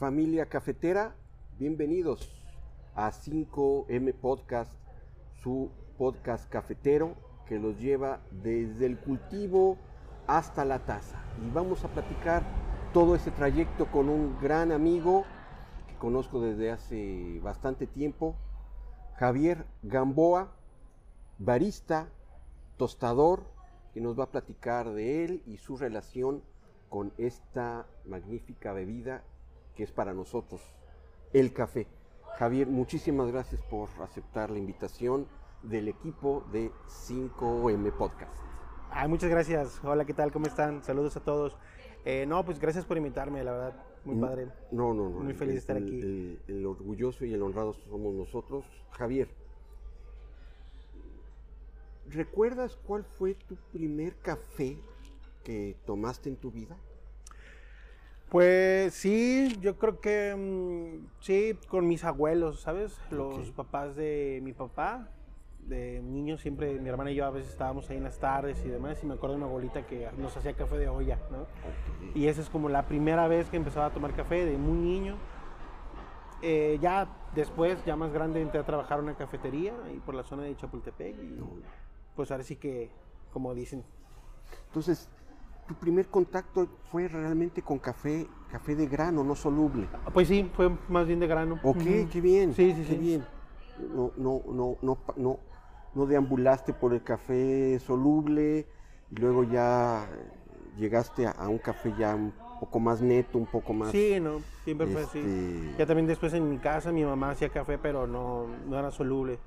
Familia cafetera, bienvenidos a 5M Podcast, su podcast cafetero que los lleva desde el cultivo hasta la taza. Y vamos a platicar todo ese trayecto con un gran amigo que conozco desde hace bastante tiempo, Javier Gamboa, barista, tostador, que nos va a platicar de él y su relación con esta magnífica bebida que es para nosotros, el café. Javier, muchísimas gracias por aceptar la invitación del equipo de 5M Podcast. Ah, muchas gracias. Hola, ¿qué tal? ¿Cómo están? Saludos a todos. Eh, no, pues gracias por invitarme, la verdad. Muy padre. No, no, no. Muy feliz de estar El- aquí. El, el orgulloso y el honrado somos nosotros. Javier, ¿recuerdas cuál fue tu primer café que tomaste en tu vida? Pues sí, yo creo que mm, sí, con mis abuelos, ¿sabes? Los papás de mi papá. De niños siempre, mi hermana y yo a veces estábamos ahí en las tardes y demás. Y me acuerdo de mi abuelita que nos hacía café de olla, ¿no? Y esa es como la primera vez que empezaba a tomar café de muy niño. Eh, ya después, ya más grande, entré a trabajar en una cafetería ahí por la zona de Chapultepec. Y pues ahora sí que, como dicen, Entonces, tu primer contacto fue realmente con café, café de grano, no soluble. pues sí, fue más bien de grano. Ok, qué bien. Sí, sí, qué sí. bien. No, no, no, no, no, no deambulaste por el café soluble y luego ya eh, llegaste a, a un café ya un poco más neto, un poco más. Sí, no, siempre fue así. Este- Ya también después en mi casa mi mamá hacía café, pero no, no era soluble.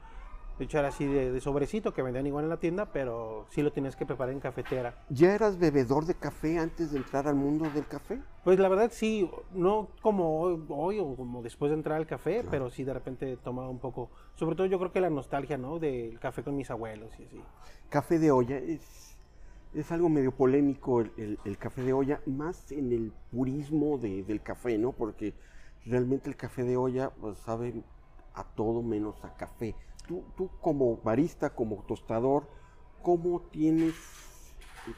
De hecho era así de, de sobrecito que vendían igual en la tienda, pero sí lo tenías que preparar en cafetera. ¿Ya eras bebedor de café antes de entrar al mundo del café? Pues la verdad sí, no como hoy, hoy o como después de entrar al café, pero sí de repente tomaba un poco, sobre todo yo creo que la nostalgia, ¿no? Del café con mis abuelos y así. Café de olla es, es algo medio polémico el, el- el café de olla, más en el purismo de- del café, ¿no? Porque realmente el café de olla pues, sabe a todo menos a café. Tú, tú como barista, como tostador, ¿cómo tienes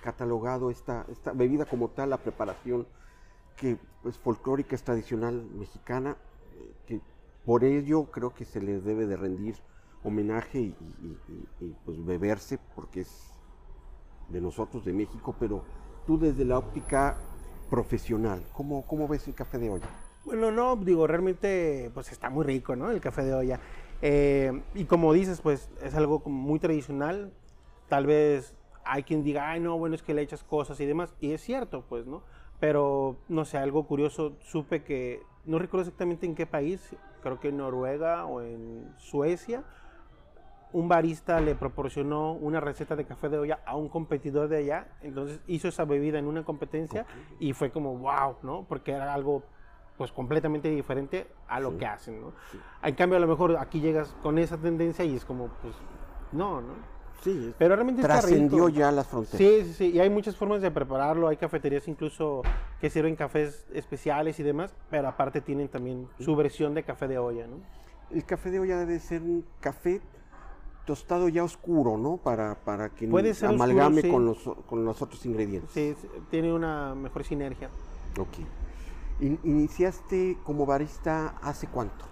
catalogado esta, esta bebida como tal, la preparación que es folclórica, es tradicional mexicana, eh, que por ello creo que se les debe de rendir homenaje y, y- y- pues beberse porque es de nosotros, de México, pero tú desde la óptica profesional, ¿cómo, cómo ves el café de olla? Bueno, no, digo, realmente pues está muy rico, ¿no? El café de olla. Eh, y como dices, pues es algo como muy tradicional. Tal vez hay quien diga, ay, no, bueno, es que le echas cosas y demás. Y es cierto, pues, ¿no? Pero, no sé, algo curioso, supe que, no recuerdo exactamente en qué país, creo que en Noruega o en Suecia, un barista le proporcionó una receta de café de olla a un competidor de allá, entonces hizo esa bebida en una competencia y fue como wow, ¿no? Porque era algo pues completamente diferente a lo Sí. que hacen, ¿no? En cambio a lo mejor aquí llegas con esa tendencia y es como pues no, ¿no? Sí, Pero realmente trascendió ya las fronteras. Sí, sí, sí, y hay muchas formas de prepararlo, hay cafeterías incluso que sirven cafés especiales y demás, pero aparte tienen también su versión de café de olla, ¿no? El café de olla debe ser un café tostado ya oscuro, ¿no? Para, para que Puede ser amalgame oscuro, sí. con, los, con los otros ingredientes. Sí, sí, tiene una mejor sinergia. Ok. In- ¿Iniciaste como barista hace cuánto?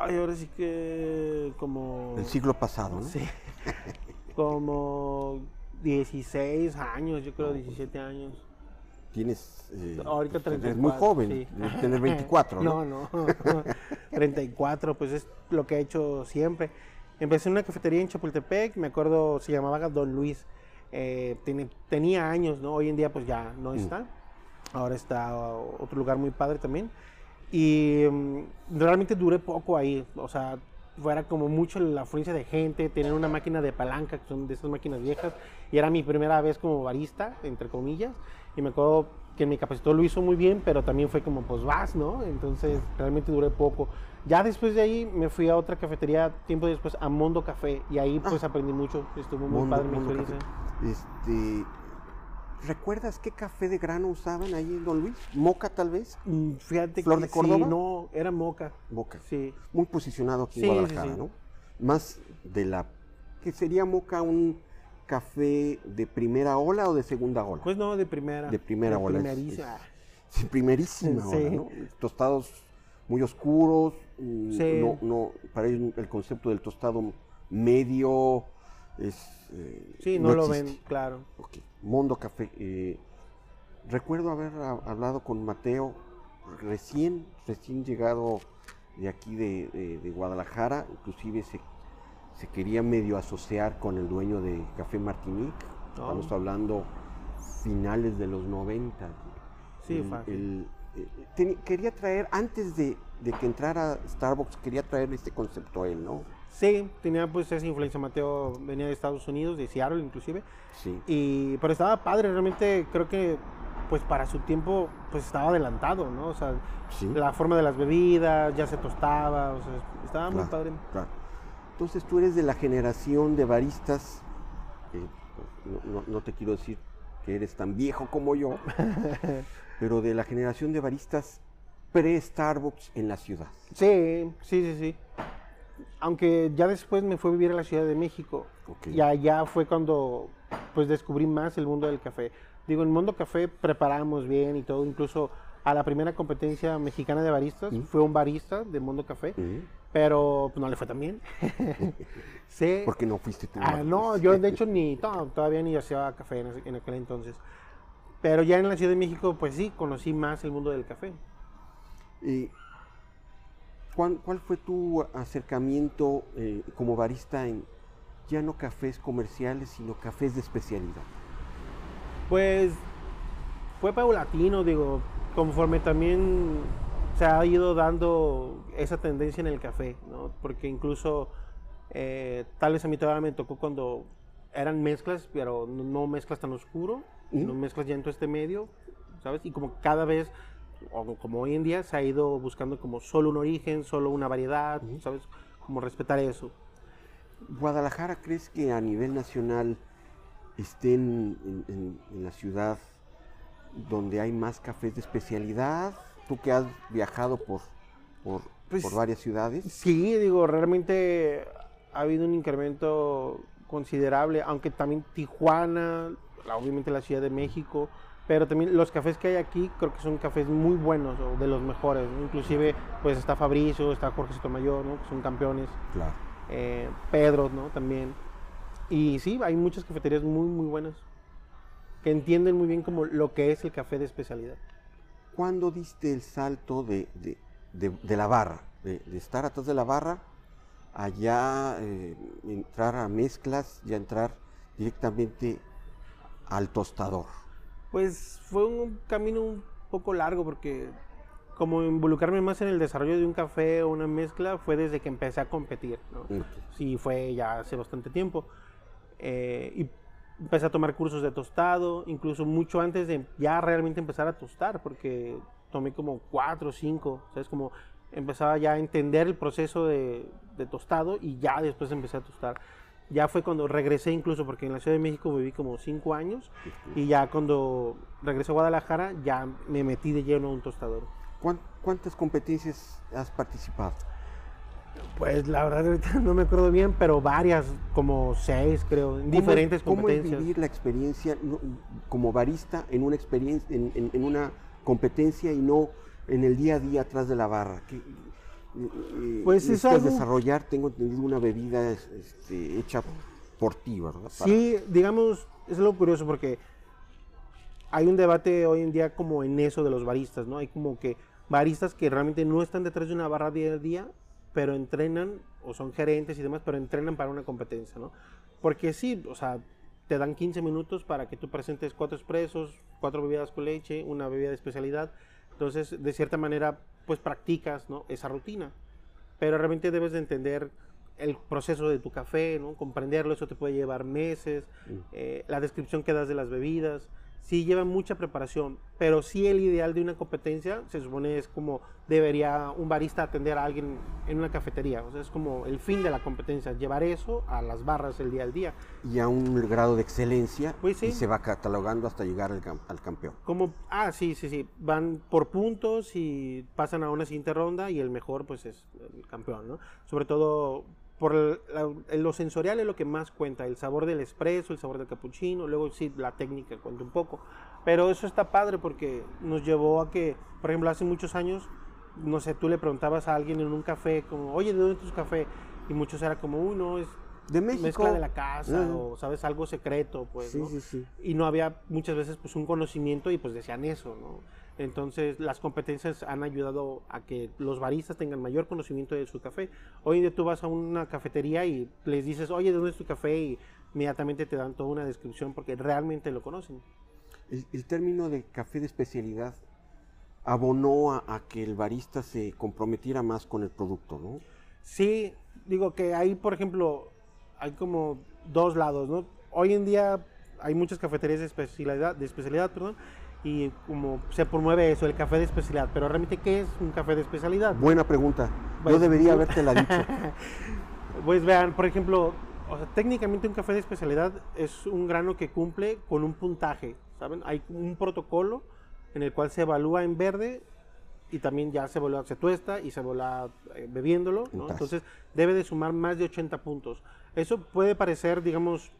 Ay, ahora sí que como... El siglo pasado, ¿no? Sí. como 16 años, yo creo 17 años. Tienes. eh, Ahorita pues, 34. Eres muy joven, sí. tener 24, ¿no? No, no. 34, pues es lo que he hecho siempre. Empecé en una cafetería en Chapultepec, me acuerdo, se llamaba Don Luis. Eh, tiene- tenía años, ¿no? Hoy en día pues ya no está. Ahora está otro lugar muy padre también. Y mm, realmente duré poco ahí, o sea, fuera como mucho la afluencia de gente, tener una máquina de palanca, que son de esas máquinas viejas, y era mi primera vez como barista, entre comillas, y me acuerdo que mi capacitó lo hizo muy bien, pero también fue como, pues vas, ¿no? Entonces realmente duré poco. Ya después de ahí me fui a otra cafetería, tiempo después, a Mondo Café, y ahí pues aprendí mucho, estuvo muy Mondo- padre mi experiencia. Este, ¿Recuerdas qué café de grano usaban ahí en Don Luis? ¿Moca tal vez? Mm, Fíjate ¿Flor que de Córdoba? sí, no, era moca. Moca. Sí. Muy posicionado aquí Sí, en Guadalajara, sí. ¿no? Más de la... ¿Qué sería Moca un café de primera ola o de segunda ola? Pues no, de primera. De primera ola, es- primerísima. Sí, primerísima ¿no? Tostados muy oscuros, mm, Sí. no, no, para ellos el concepto del tostado medio es... eh, Sí, no, lo existe. ven, claro. Ok, Mondo Café. eh, recuerdo haber ha- hablado con Mateo recién, recién llegado de aquí de, de- de Guadalajara, inclusive se, se quería medio asociar con el dueño de Café Martinique. Oh. Estamos hablando finales de los 90. Sí, El- fácil. el- eh, quería traer, antes de, de que entrara Starbucks, quería traer este concepto a él, ¿no? Sí, tenía pues esa influencia. Mateo venía de Estados Unidos, de Seattle inclusive. Sí. Y, pero estaba padre, realmente creo que pues para su tiempo pues estaba adelantado, ¿no? O sea, Sí. la forma de las bebidas, ya se tostaba, o sea, estaba muy padre. claro. Entonces tú eres de la generación de baristas, eh, pues, no, no- no te quiero decir que eres tan viejo como yo, pero de la generación de baristas pre-Starbucks en la ciudad. Sí, sí, sí, sí. Aunque ya después me fui a vivir a la Ciudad de México. Ok. Y allá fue cuando pues descubrí más el mundo del café. Digo, en Mundo Café preparamos bien y todo, incluso a la primera competencia mexicana de baristas Mm. fue un barista de Mundo Café, Ujú. pero pues, no le fue tan bien. sí. ¿Por qué no fuiste tú? Ah, no, yo de hecho ni no, todavía ni hacía café en, aquel entonces. Pero ya en la Ciudad de México, pues sí, conocí más el mundo del café. Eh, ¿cuál, cuál fue tu acercamiento eh, como barista en ya no cafés comerciales, sino cafés de especialidad? Pues fue paulatino, digo, conforme también se ha ido dando esa tendencia en el café, ¿no? Porque incluso eh, tal vez a mí todavía me tocó cuando eran mezclas, pero no, no mezclas tan oscuro, no Ujú. mezclas ya en todo este medio, ¿sabes? Y como cada vez, o como hoy en día, se ha ido buscando como solo un origen, solo una variedad, Ujú. ¿sabes? Como respetar eso. ¿Guadalajara crees que a nivel nacional estén en, en- en la ciudad donde hay más cafés de especialidad? Tú que has viajado por, por, Pues, por varias ciudades. Sí, digo, realmente ha habido un incremento considerable, aunque también Tijuana, obviamente la Ciudad de México, pero también los cafés que hay aquí creo que son cafés muy buenos o de los mejores, inclusive pues está Fabricio, está Jorge Sotomayor, ¿no? que son campeones, Claro. eh, Pedro, ¿no? También. Y sí, hay muchas cafeterías muy, muy buenas que entienden muy bien como lo que es el café de especialidad. ¿Cuándo diste el salto de, de- de- de la barra? De, de estar atrás de la barra, allá eh, entrar a mezclas y a entrar directamente al tostador. Pues fue un camino un poco largo porque como involucrarme más en el desarrollo de un café o una mezcla fue desde que empecé a competir. Sí, fue ya hace bastante tiempo. Eh, y empecé a tomar cursos de tostado, incluso mucho antes de ya realmente empezar a tostar, porque tomé como cuatro o cinco, ¿sabes? Como empezaba ya a entender el proceso de, de tostado y ya después empecé a tostar. Ya fue cuando regresé incluso, porque en la Ciudad de México viví como cinco años y ya cuando regresé a Guadalajara ya me metí de lleno a un tostador. ¿Cuán- ¿Cuántas competencias has participado? Pues la verdad ahorita no me acuerdo bien, pero varias, como seis creo, en diferentes ¿Cómo es- ¿Cómo es competencias. vivir la experiencia como barista en una experiencia, en, en- en una competencia y no en el día a día atrás de la barra? ¿Qué, Pues es algo- desarrollar, tengo entendido, una bebida es- este, hecha por ti, ¿verdad? Para- Sí, digamos, es algo curioso porque hay un debate hoy en día como en eso de los baristas, ¿no? Hay como que baristas que realmente no están detrás de una barra día a día, pero entrenan, o son gerentes y demás, pero entrenan para una competencia, ¿no? Porque sí, o sea, te dan 15 minutos para que tú presentes cuatro expresos, cuatro bebidas con leche, una bebida de especialidad. Entonces, de cierta manera, pues practicas, ¿no? Esa rutina. Pero realmente debes de entender el proceso de tu café, ¿no? Comprenderlo, eso te puede llevar meses. Mm. eh, la descripción que das de las bebidas. Sí lleva mucha preparación, pero sí el ideal de una competencia se supone es como debería un barista atender a alguien en una cafetería. O sea, es como el fin de la competencia, llevar eso a las barras el día al día. Y a un grado de excelencia Pues sí. y se va catalogando hasta llegar al campeón. Como, ah, sí, sí, sí, van por puntos y pasan a una siguiente ronda y el mejor pues es el campeón, ¿no? Sobre todo por lo sensorial es lo que más cuenta, el sabor del espresso, el sabor del cappuccino, luego sí, la técnica cuenta un poco. Pero eso está padre porque nos llevó a que, por ejemplo, hace muchos años, no sé, tú le preguntabas a alguien en un café, como, oye, ¿de dónde es tu café? Y muchos era como, uy, no, es de México. mezcla de la casa o, ¿sabes? Algo secreto, pues, sí, sí, sí. Y no había muchas veces, pues, un conocimiento y, pues, decían eso, ¿no? Entonces, las competencias han ayudado a que los baristas tengan mayor conocimiento de su café. Hoy en día tú vas a una cafetería y les dices, oye, ¿de dónde es tu café? Y inmediatamente te dan toda una descripción porque realmente lo conocen. El, término de café de especialidad abonó a, que el barista se comprometiera más con el producto, ¿no? Sí, digo que ahí, por ejemplo, hay como dos lados, ¿no? Hoy en día hay muchas cafeterías de especialidad, de especialidad, perdón, y como se promueve eso, el café de especialidad. Pero realmente, ¿qué es un café de especialidad? Buena pregunta. Yo pues, debería haberte la dicho. pues vean, por ejemplo, o sea, técnicamente un café de especialidad es un grano que cumple con un puntaje, ¿saben? Hay un protocolo en el cual se evalúa en verde y también ya se evalúa, se tuesta y se evalúa eh, bebiéndolo, ¿no? Entonces debe de sumar más de 80 puntos. Eso puede parecer, digamos,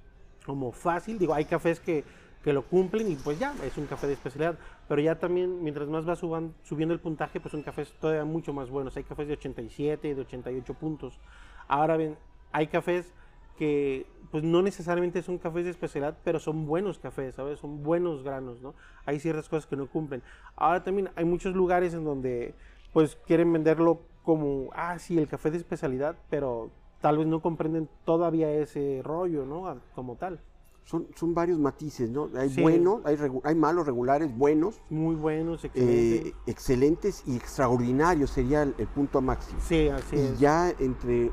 como fácil, digo, hay cafés que que lo cumplen y pues ya, es un café de especialidad. Pero ya también, mientras más va subiendo el puntaje, pues son cafés todavía mucho más buenos. Hay cafés de 87 y de 88 puntos. Ahora bien, hay cafés que pues no necesariamente son cafés de especialidad, pero son buenos cafés, ¿sabes? Son buenos granos, ¿no? Hay ciertas cosas que no cumplen. Ahora también hay muchos lugares en donde pues quieren venderlo como, ah, sí, el café de especialidad, pero tal vez no comprenden todavía ese rollo, ¿no? Como tal son, varios matices, ¿no? Hay buenos, hay, hay, malos, regulares, buenos. Muy buenos, excelentes. Eh, excelentes y extraordinarios sería el, punto máximo. Sí, así y ya entre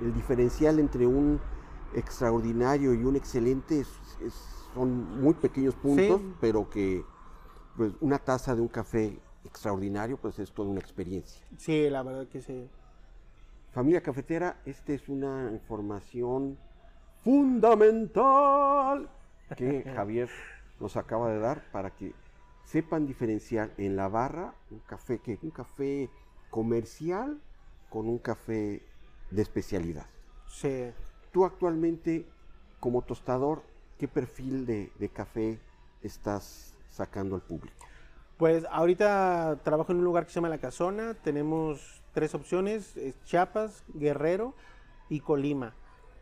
el diferencial entre un extraordinario y un excelente son muy pequeños puntos, pero que pues una taza de un café extraordinario pues es toda una experiencia. Sí, la verdad que sí. Familia cafetera, esta es una información fundamental que Javier nos acaba de dar para que sepan diferenciar en la barra un café que un café comercial con un café de especialidad. Sí. Tú actualmente como tostador, ¿qué perfil de, de café estás sacando al público? Pues ahorita trabajo en un lugar que se llama La Casona. Tenemos tres opciones: Chiapas, Guerrero y Colima.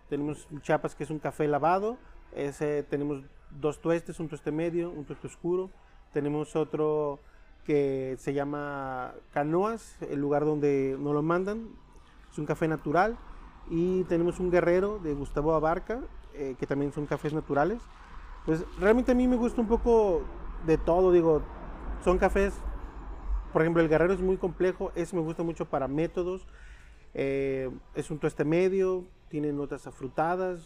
Tenemos chapas que es un café lavado. Ese, tenemos dos tuestes, un tueste medio, un tueste oscuro. Tenemos otro que se llama Canoas, el lugar donde nos lo mandan. Es un café natural. Y tenemos un guerrero de Gustavo Abarca, eh, que también son cafés naturales. Pues realmente a mí me gusta un poco de todo, digo, son cafés, por ejemplo, el guerrero es muy complejo, ese me gusta mucho para métodos, eh, es un tueste medio, tiene notas afrutadas,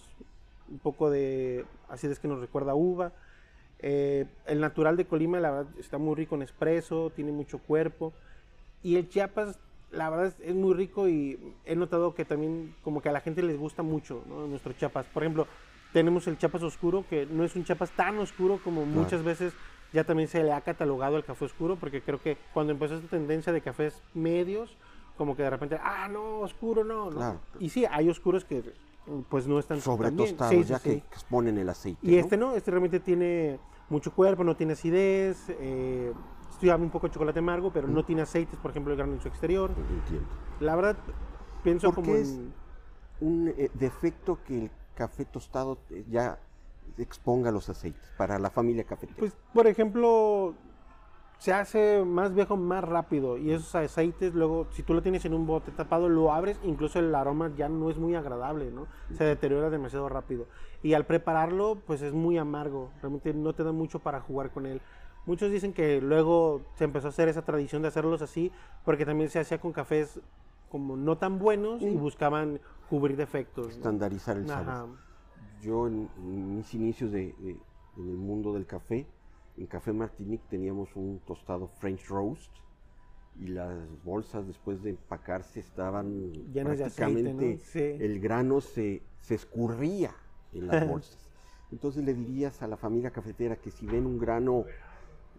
un poco de es que nos recuerda uva. Eh, el natural de Colima, la verdad, está muy rico en espresso, tiene mucho cuerpo. Y el Chiapas, la verdad, es, muy rico y he notado que también como que a la gente les gusta mucho nuestro Chiapas. Por ejemplo, tenemos el Chiapas oscuro, que no es un Chiapas tan oscuro como muchas veces ya también se le ha catalogado al café oscuro, porque creo que cuando empezó esta tendencia de cafés medios, como que de repente, ah, no, oscuro no. no. Y sí, hay oscuros que pues no están sobre tostados ya que exponen el aceite. Y este no, este realmente tiene mucho cuerpo, no tiene acidez, eh, estoy un poco de chocolate amargo, pero no tiene aceites, por ejemplo, el grano en su exterior. Entiendo. La verdad, pienso como es un eh, defecto que el café tostado eh, ya exponga los aceites para la familia cafetera? Pues, por ejemplo, se hace más viejo más rápido y esos aceites luego si tú lo tienes en un bote tapado lo abres incluso el aroma ya no es muy agradable no se deteriora demasiado rápido. Y al prepararlo pues es muy amargo realmente no te da mucho para jugar con él. Muchos dicen que luego se empezó a hacer esa tradición de hacerlos así porque también se hacía con cafés como no tan buenos y buscaban cubrir defectos estandarizar el sabor yo en, mis inicios de, en el mundo del café en Café Martinique teníamos un tostado French roast y las bolsas después de empacarse estaban prácticamente de el grano se, se escurría en las bolsas. Entonces le dirías a la familia cafetera que si ven un grano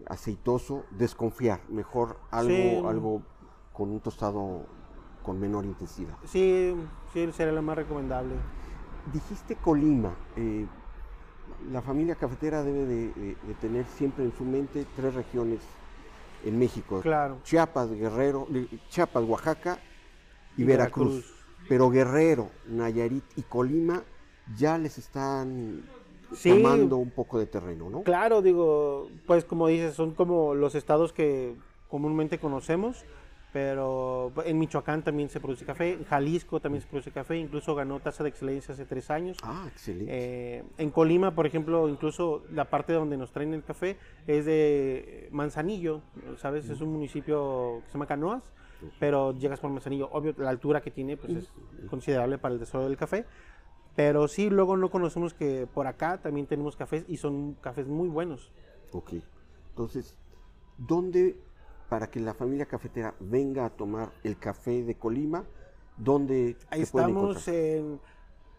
aceitoso, desconfiar, mejor algo, algo con un tostado con menor intensidad. Sí, sí, sería lo más recomendable. Dijiste Colima. eh, la familia cafetera debe de, de- de tener siempre en su mente tres regiones en México. Claro. Chiapas, Guerrero, de- Chiapas, Oaxaca y, Y Veracruz. Veracruz. Pero Guerrero, Nayarit y Colima ya les están Sí. tomando un poco de terreno, ¿no? Claro, digo, pues como dices, son como los estados que comúnmente conocemos, pero en Michoacán también se produce café, en Jalisco también se produce café, incluso ganó tasa de excelencia hace tres años. Ah, excelente. Eh, en Colima, por ejemplo, incluso la parte donde nos traen el café es de Manzanillo, ¿sabes? Es un municipio que se llama Canoas, pero llegas por Manzanillo. Obvio, la altura que tiene pues, es considerable para el desarrollo del café. Pero sí, luego no conocemos que por acá también tenemos cafés y son cafés muy buenos. Ok. Entonces, ¿dónde, para que la familia cafetera venga a tomar el café de Colima, dónde Ahí estamos en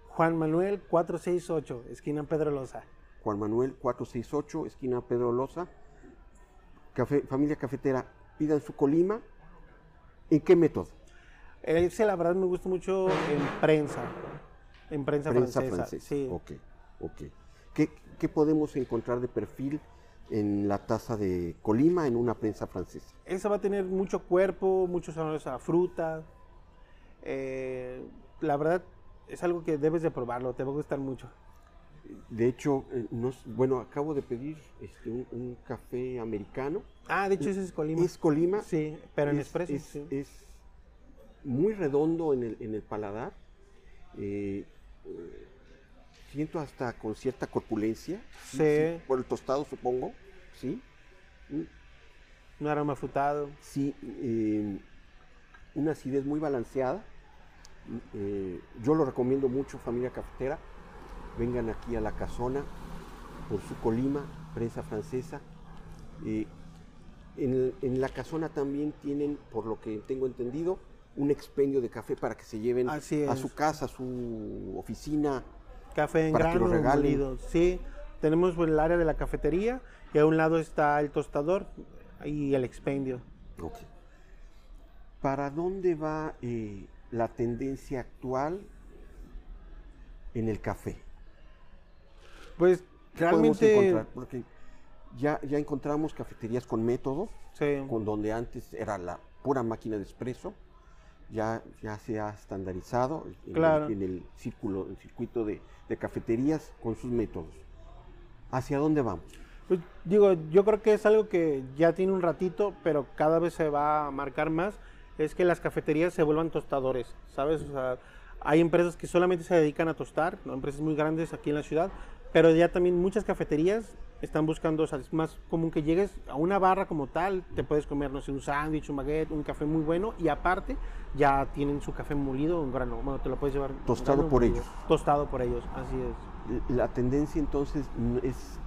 Juan Manuel 468, esquina Pedro Loza. Juan Manuel 468, esquina Pedro Loza. Café, familia cafetera, pidan su Colima. ¿En qué método? Ese, la verdad, me gusta mucho en prensa. En prensa, Prensa francesa. francesa. Sí. Ok, ok. ¿Qué, qué podemos encontrar de perfil en la taza de Colima en una prensa francesa? Esa va a tener mucho cuerpo, muchos sabores a fruta. Eh, la verdad, es algo que debes de probarlo, te va a gustar mucho. De hecho, eh, no bueno, acabo de pedir este, un, un café americano. Ah, de hecho ese es Colima. ¿Es Colima? Sí, pero en es, expreso. es- sí. es muy redondo en el, en el paladar. eh, siento hasta con cierta corpulencia. Sí. por el tostado, supongo. Sí. Un aroma frutado. Sí. eh, una acidez muy balanceada. Eh, yo lo recomiendo mucho, familia cafetera. Vengan aquí a la casona por su Colima, prensa francesa. Eh, en, en la casona también tienen, por lo que tengo entendido, un expendio de café para que se lleven a su casa, a su oficina. Café en Para que lo grano, regalen. molido. Sí, tenemos el área de la cafetería y a un lado está el tostador y el expendio. Ok. ¿Para dónde va eh, la tendencia actual en el café? Pues ¿Qué podemos realmente... encontrar? Porque ya, ya encontramos cafeterías con métodos, Sí. con donde antes era la pura máquina de espresso, ya, ya se ha estandarizado en, Claro. el, en el círculo, el circuito de, de cafeterías con sus métodos. ¿Hacia dónde vamos? Pues, digo, yo creo que es algo que ya tiene un ratito, pero cada vez se va a marcar más, es que las cafeterías se vuelvan tostadores, ¿sabes? O sea, hay empresas que solamente se dedican a tostar, ¿no? empresas muy grandes aquí en la ciudad, pero ya también muchas cafeterías están buscando, o sea, es más común que llegues a una barra como tal, te puedes comer, no sé, un sándwich, un baguette, un café muy bueno, y aparte ya tienen su café molido en grano, bueno, te lo puedes llevar. Tostado grano por ellos. Tostado por ellos, así es. La tendencia entonces es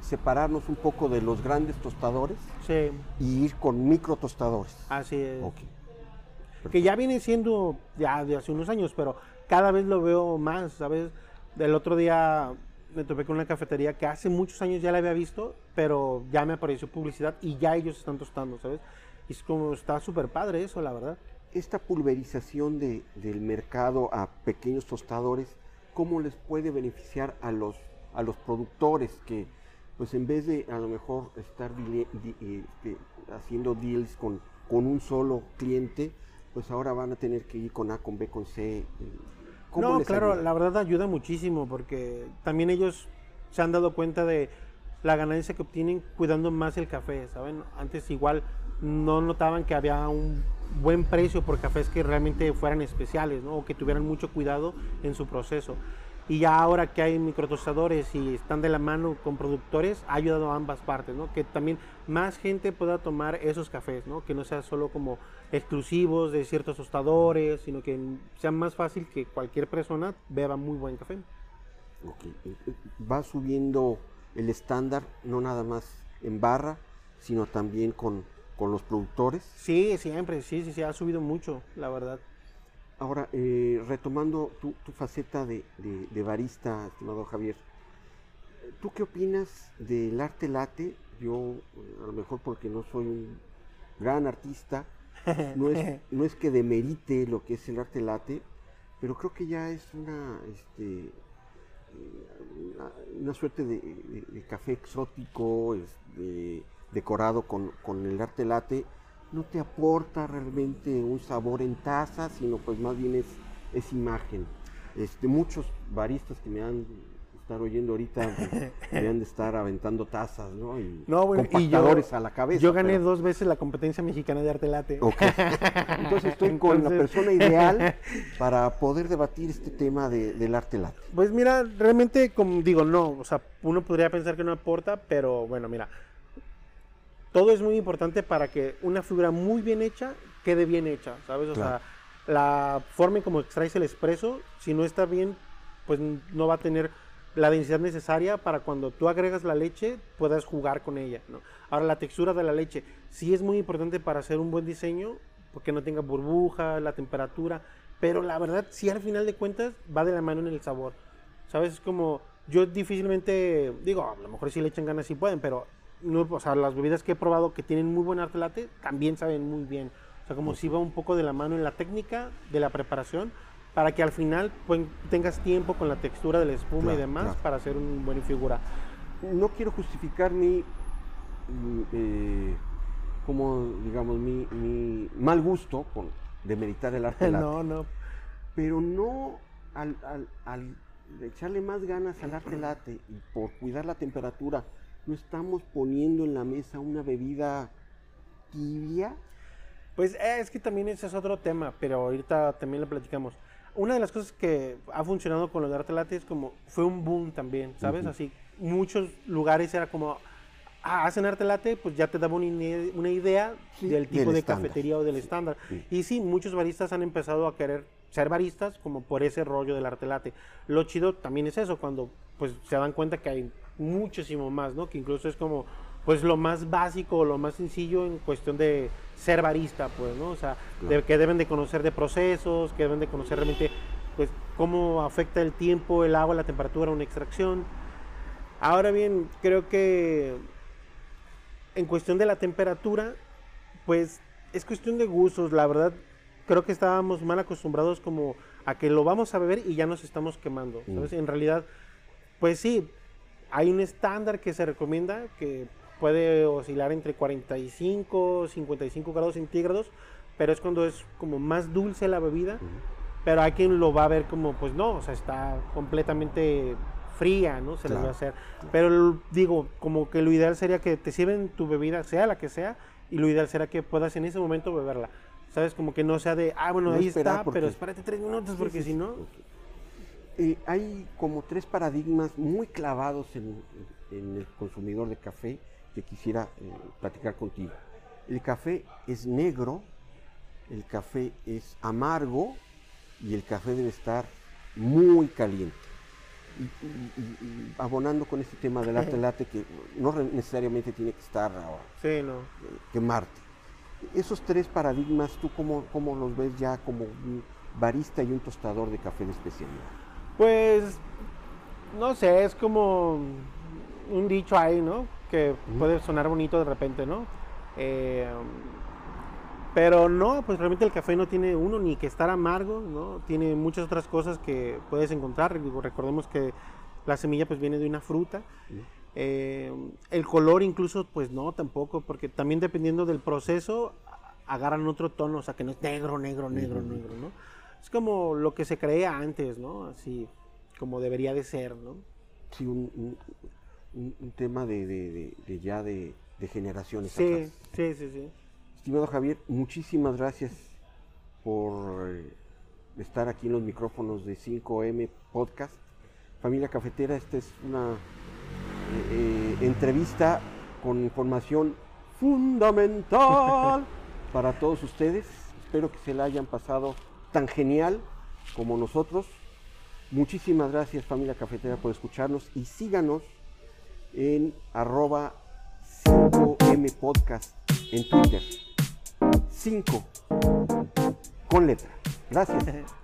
separarnos un poco de los grandes tostadores Sí, y ir con micro tostadores. así es. Ok. que ya viene siendo ya de hace unos años, pero cada vez lo veo más, ¿sabes? Del otro día me topé con una cafetería que hace muchos años ya la había visto, pero ya me apareció publicidad y ya ellos están tostando, ¿sabes? Y es como, está súper padre eso, la verdad. Esta pulverización de- del mercado a pequeños tostadores, ¿cómo les puede beneficiar a los, a los productores que, pues en vez de a lo mejor estar eh, este, haciendo deals con, con un solo cliente, pues ahora van a tener que ir con A, con B, con C? ¿Cómo No, les claro, ayuda? la verdad ayuda muchísimo porque también ellos se han dado cuenta de la ganancia que obtienen cuidando más el café, ¿saben? Antes igual no notaban que había un buen precio por cafés que realmente fueran especiales, ¿no? O que tuvieran mucho cuidado en su proceso. Y ya ahora que hay microtostadores y están de la mano con productores, ha ayudado a ambas partes, ¿no? Que también más gente pueda tomar esos cafés, ¿no? Que no sea solo como exclusivos de ciertos tostadores, sino que sea más fácil que cualquier persona beba muy buen café. Ok, eh, eh, Va subiendo el estándar, no nada más en barra, sino también con, con los productores. Sí, siempre, sí, sí, sí, ha subido mucho, la verdad. Ahora, eh, retomando tu, tu faceta de, de- de barista, estimado Javier, ¿tú qué opinas del arte late? Yo, eh, a lo mejor porque no soy un gran artista, no es, no es que demerite lo que es el arte late, pero creo que ya es una, este, una, una suerte de, café exótico, este, decorado con, con el arte late, no te aporta realmente un sabor en taza, sino pues más bien es, es imagen. Este, muchos baristas que me han estar oyendo ahorita han de estar aventando tazas, ¿no? Y No, bueno, y yo- compactadores a la cabeza. Yo gané pero- dos veces la competencia mexicana de arte late. Ok. Entonces estoy con la Entonces- persona ideal para poder debatir este tema de- del arte late. Pues mira, realmente, como digo, no, o sea, uno podría pensar que no aporta, pero bueno, mira, todo es muy importante para que una figura muy bien hecha quede bien hecha, ¿sabes? O Claro. sea, la forma en como extraes el espresso, si no está bien, pues no va a tener la densidad necesaria para cuando tú agregas la leche puedas jugar con ella, ¿no? Ahora, la textura de la leche sí es muy importante para hacer un buen diseño, porque no tenga burbuja, la temperatura, pero la verdad, sí al final de cuentas va de la mano en el sabor. ¿Sabes? Es como, yo difícilmente, digo, a lo mejor si le echan ganas sí pueden, pero no, o sea, las bebidas que he probado que tienen muy buen arte latte también saben muy bien. O sea, como si va un poco de la mano en la técnica de la preparación para que al final pues, tengas tiempo con la textura de la espuma y demás claro. para hacer un buen figura. No quiero justificar mi, eh, como digamos, mi, mi mal gusto con demeritar el arte late. no, no. pero no al, al- al echarle más ganas al arte late y por cuidar la temperatura, no estamos poniendo en la mesa una bebida tibia. Pues eh, es que también ese es otro tema, pero ahorita también lo platicamos. Una de las cosas que ha funcionado con los de arte latte es como fue un boom también, ¿sabes? Así, muchos lugares era como, ah, hacen arte latte, pues ya te daba una, una idea Sí, del tipo del de estándar. cafetería o del estándar. Sí. Y sí, muchos baristas han empezado a querer ser baristas como por ese rollo del arte latte. Lo chido también es eso, cuando pues se dan cuenta que hay muchísimo más, ¿no? Que incluso es como pues lo más básico, lo más sencillo en cuestión de ser barista, pues, ¿no? O sea, de- que deben de conocer de procesos, que deben de conocer realmente pues cómo afecta el tiempo, el agua, la temperatura, una extracción. Ahora bien, creo que en cuestión de la temperatura, pues es cuestión de gustos, la verdad creo que estábamos mal acostumbrados como a que lo vamos a beber y ya nos estamos quemando, ¿sabes? En realidad, pues sí, hay un estándar que se recomienda que puede oscilar entre 45, 55 grados centígrados, pero es cuando es como más dulce la bebida, pero hay quien lo va a ver como, pues no, o sea, está completamente fría, ¿no? Se les va Claro, a hacer. claro. Pero digo, como que lo ideal sería que te sirven tu bebida, sea la que sea, y lo ideal será que puedas en ese momento beberla. ¿Sabes? Como que no sea de, ah, bueno, No ahí está, porque- pero espérate tres minutos, porque sí, si sí, no... ok. Eh, hay como tres paradigmas muy clavados en, en el consumidor de café que quisiera eh, platicar contigo. El café es negro, el café es amargo y el café debe estar muy caliente. Y, y- y- y abonando con este tema del arte latte que no necesariamente tiene que estar ahora, Sí, no. eh, quemarte. Esos tres paradigmas, ¿tú cómo, cómo los ves ya como un barista y un tostador de café de especialidad? Pues, no sé, es como un dicho ahí, ¿no? Que puede sonar bonito de repente, ¿no? Eh, pero no, pues realmente el café no tiene uno ni que estar amargo, ¿no? Tiene muchas otras cosas que puedes encontrar. Recordemos que la semilla pues viene de una fruta. Eh, el color incluso, pues no, tampoco, porque también dependiendo del proceso, agarran otro tono, o sea, que no es negro, negro, negro, negro, ¿no? Es como lo que se creía antes, ¿no? Así como debería de ser, ¿no? Sí, un, un- tema de, de- de- de ya de, de generaciones Sí, atrás. sí, sí, sí. Estimado Javier, muchísimas gracias por eh, estar aquí en los micrófonos de 5M Podcast. Familia Cafetera, esta es una eh, eh, entrevista con información fundamental para todos ustedes. Espero que se la hayan pasado tan genial como nosotros. Muchísimas gracias familia cafetera por escucharnos y síganos en arroba 5M Podcast en Twitter. 5 con letra. Gracias.